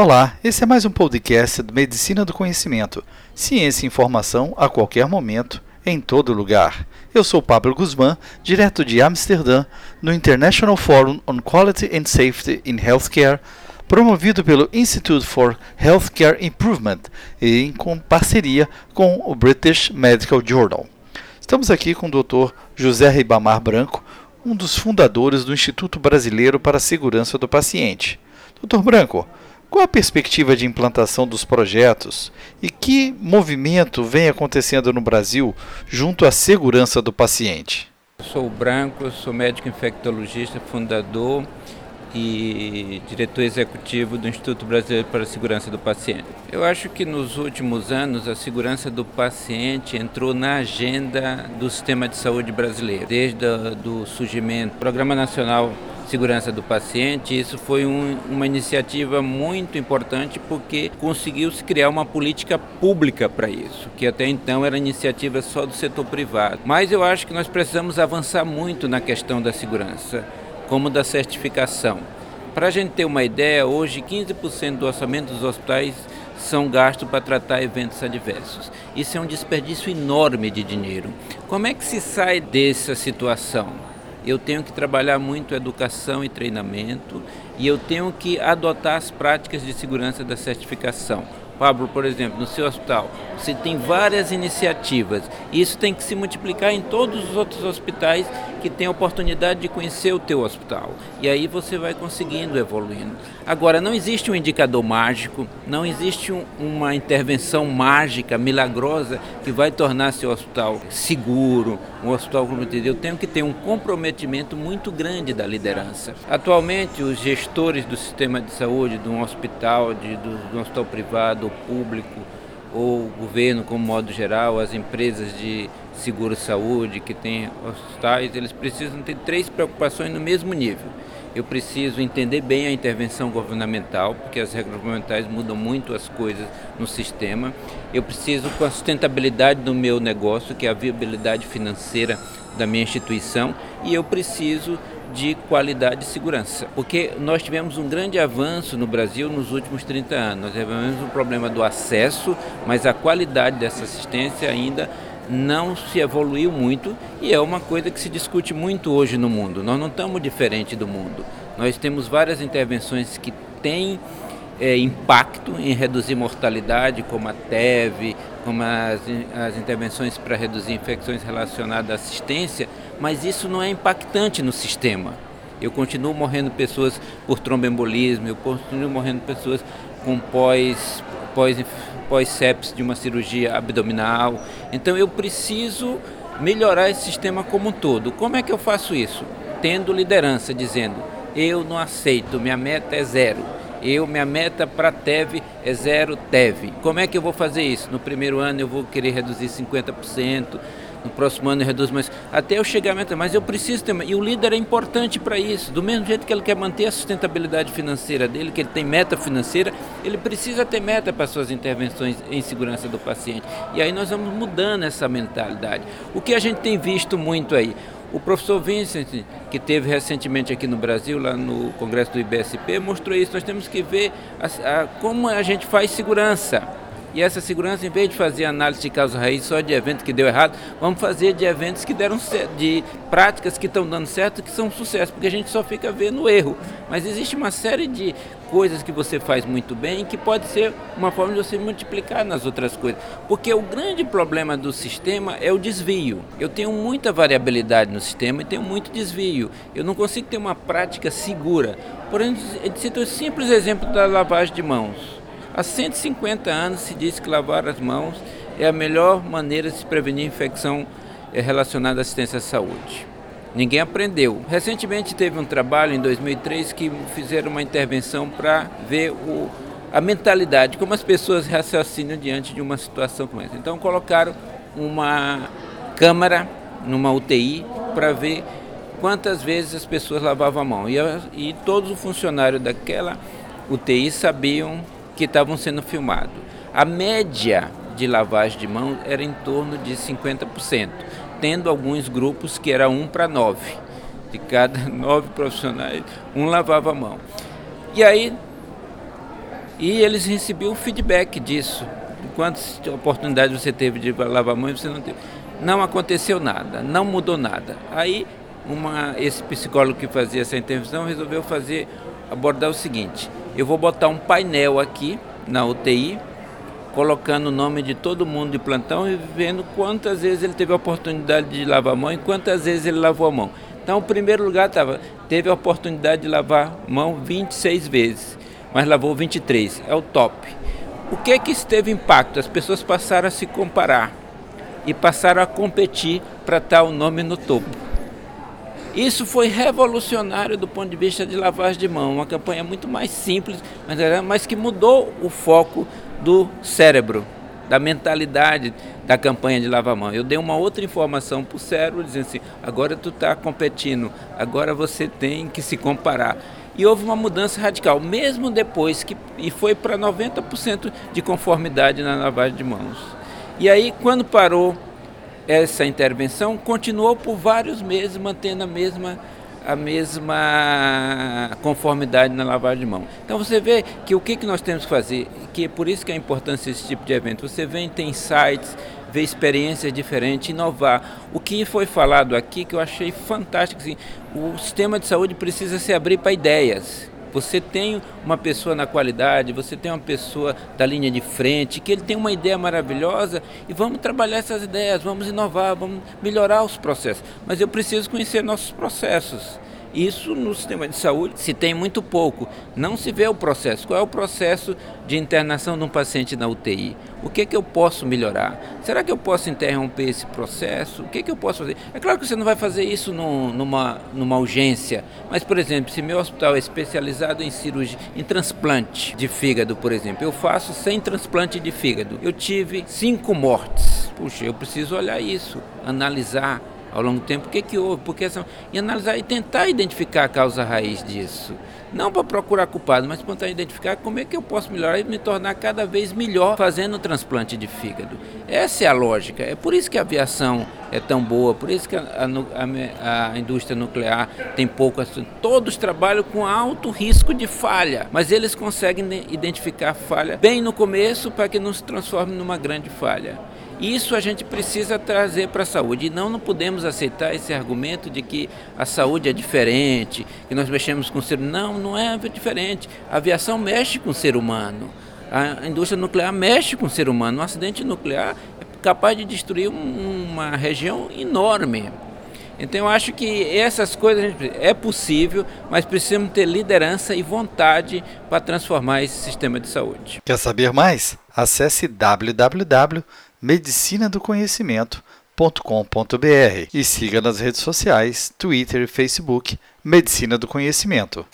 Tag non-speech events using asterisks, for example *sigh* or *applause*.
Olá, esse é mais um podcast do Medicina do Conhecimento. Ciência e informação a qualquer momento, em todo lugar. Eu sou Pablo Guzmán, direto de Amsterdã, no International Forum on Quality and Safety in Healthcare, promovido pelo Institute for Healthcare Improvement e em parceria com o British Medical Journal. Estamos aqui com o Dr. José Ribamar Branco, um dos fundadores do Instituto Brasileiro para a Segurança do Paciente. Dr. Branco, qual a perspectiva de implantação dos projetos e que movimento vem acontecendo no Brasil junto à segurança do paciente? Sou Branco, sou médico infectologista, fundador e diretor executivo do Instituto Brasileiro para a Segurança do Paciente. Eu acho que nos últimos anos a segurança do paciente entrou na agenda do sistema de saúde brasileiro, desde o surgimento do Programa Nacional segurança do paciente. Isso foi um, uma iniciativa muito importante porque conseguiu-se criar uma política pública para isso, que até então era iniciativa só do setor privado. Mas eu acho que nós precisamos avançar muito na questão da segurança, como da certificação. Para a gente ter uma ideia, hoje 15% do orçamento dos hospitais são gastos para tratar eventos adversos. Isso é um desperdício enorme de dinheiro. Como é que se sai dessa situação? Eu tenho que trabalhar muito educação e treinamento e eu tenho que adotar as práticas de segurança da certificação. Pablo, por exemplo, no seu hospital, você tem várias iniciativas. Isso tem que se multiplicar em todos os outros hospitais que têm a oportunidade de conhecer o teu hospital. E aí você vai conseguindo evoluindo. Agora, não existe um indicador mágico, não existe um, uma intervenção mágica, milagrosa, que vai tornar seu hospital seguro, um hospital comprometido. Eu tenho que ter um comprometimento muito grande da liderança. Atualmente, os gestores do sistema de saúde, de um hospital, de, do, de um hospital privado, público ou o governo como modo geral, as empresas de seguro-saúde que têm hospitais, eles precisam ter três preocupações no mesmo nível. Eu preciso entender bem a intervenção governamental, porque as regras governamentais mudam muito as coisas no sistema. Eu preciso com a sustentabilidade do meu negócio, que é a viabilidade financeira da minha instituição, e eu preciso de qualidade e segurança. Porque nós tivemos um grande avanço no Brasil nos últimos 30 anos. Nós tivemos um problema do acesso, mas a qualidade dessa assistência ainda não se evoluiu muito e é uma coisa que se discute muito hoje no mundo. Nós não estamos diferente do mundo. Nós temos várias intervenções que têm é, impacto em reduzir mortalidade, como a TEV, como as, as intervenções para reduzir infecções relacionadas à assistência, mas isso não é impactante no sistema. Eu continuo morrendo pessoas por tromboembolismo, eu continuo morrendo pessoas com pós, pós, pós-sepsis de uma cirurgia abdominal. Então eu preciso melhorar esse sistema como um todo. Como é que eu faço isso? Tendo liderança, dizendo, eu não aceito, minha meta é zero eu, minha meta para TEV é zero TEV. Como é que eu vou fazer isso? No primeiro ano eu vou querer reduzir 50%, no próximo ano eu reduzo mais, até eu chegar à meta, mas eu preciso ter, e o líder é importante para isso, do mesmo jeito que ele quer manter a sustentabilidade financeira dele, que ele tem meta financeira, ele precisa ter meta para suas intervenções em segurança do paciente. E aí nós vamos mudando essa mentalidade. O que a gente tem visto muito aí, o professor Vincent, que teve recentemente aqui no Brasil, lá no congresso do IBSP, mostrou isso. Nós temos que ver a, a, como a gente faz segurança. E essa segurança, em vez de fazer análise de causa raiz só de eventos que deu errado, vamos fazer de eventos que deram certo, de práticas que estão dando certo, que são sucesso, porque a gente só fica vendo erro. Mas existe uma série de coisas que você faz muito bem que pode ser uma forma de você multiplicar nas outras coisas. Porque o grande problema do sistema é o desvio. Eu tenho muita variabilidade no sistema e tenho muito desvio. Eu não consigo ter uma prática segura. Por exemplo, cito o simples exemplo da lavagem de mãos. Há 150 anos se diz que lavar as mãos é a melhor maneira de se prevenir infecção eh, relacionada à assistência à saúde. Ninguém aprendeu. Recentemente teve um trabalho em 2003 que fizeram uma intervenção para ver o, a mentalidade, como as pessoas raciocinam diante de uma situação como essa. Então colocaram uma câmara numa UTI para ver quantas vezes as pessoas lavavam a mão. E, e todos os funcionários daquela UTI sabiam que estavam sendo filmados. A média de lavagem de mãos era em torno de 50%, tendo alguns grupos que era um para nove. De cada *laughs* nove profissionais, um lavava a mão. E aí E eles recebiam feedback disso. Quantas oportunidades você teve de lavar a mão e você não teve. Não aconteceu nada, não mudou nada. Aí uma, esse psicólogo que fazia essa intervenção resolveu fazer abordar o seguinte: eu vou botar um painel aqui na UTI, colocando o nome de todo mundo de plantão e vendo quantas vezes ele teve a oportunidade de lavar a mão e quantas vezes ele lavou a mão. Então, o primeiro lugar tava, teve a oportunidade de lavar a mão 26 vezes, mas lavou 23, é o top. O que que isso teve impacto? As pessoas passaram a se comparar e passaram a competir para estar o nome no topo. Isso foi revolucionário do ponto de vista de lavagem de mão, uma campanha muito mais simples, mas, que mudou o foco do cérebro, da mentalidade da campanha de lavar mão. Eu dei uma outra informação para o cérebro, dizendo assim, agora tu está competindo, agora você tem que se comparar. E houve uma mudança radical, mesmo depois que e foi para 90% de conformidade na lavagem de mãos. E aí, quando parou essa intervenção, continuou por vários meses mantendo a mesma a mesma conformidade na lavagem de mão. Então você vê que o que, nós temos que fazer, que é por isso que é a importância desse tipo de evento. Você vem, tem sites, vê experiências diferentes, inovar. O que foi falado aqui que eu achei fantástico, assim, o sistema de saúde precisa se abrir para ideias. Você tem uma pessoa na qualidade, você tem uma pessoa da linha de frente, que ele tem uma ideia maravilhosa e vamos trabalhar essas ideias, vamos inovar, vamos melhorar os processos. Mas eu preciso conhecer nossos processos. Isso no sistema de saúde se tem muito pouco. Não se vê o processo. Qual é o processo de internação de um paciente na UTI? O que, é que eu posso melhorar? Será que eu posso interromper esse processo? O que, é que eu posso fazer? É claro que você não vai fazer isso numa, numa urgência, mas, por exemplo, se meu hospital é especializado em cirurgia, em transplante de fígado, por exemplo, eu faço sem transplante de fígado. Eu tive cinco mortes. Puxa, eu preciso olhar isso, analisar ao longo do tempo o que, que houve, porque essa, e analisar e tentar identificar a causa raiz disso. Não para procurar culpado, mas para tentar identificar como é que eu posso melhorar e me tornar cada vez melhor fazendo o transplante de fígado. Essa é a lógica. É por isso que a aviação é tão boa, por isso que a, a, a indústria nuclear tem pouco. Todos trabalham com alto risco de falha, mas eles conseguem identificar falha bem no começo para que não se transforme numa grande falha. Isso a gente precisa trazer para a saúde. E não, não podemos aceitar esse argumento de que a saúde é diferente, que nós mexemos com o ser Não, não é diferente. A aviação mexe com o ser humano. A indústria nuclear mexe com o ser humano. Um acidente nuclear é capaz de destruir uma região enorme. Então eu acho que essas coisas é possível, mas precisamos ter liderança e vontade para transformar esse sistema de saúde. Quer saber mais? Acesse www.medicinadoconhecimento.com.br e siga nas redes sociais, Twitter e Facebook Medicina do Conhecimento.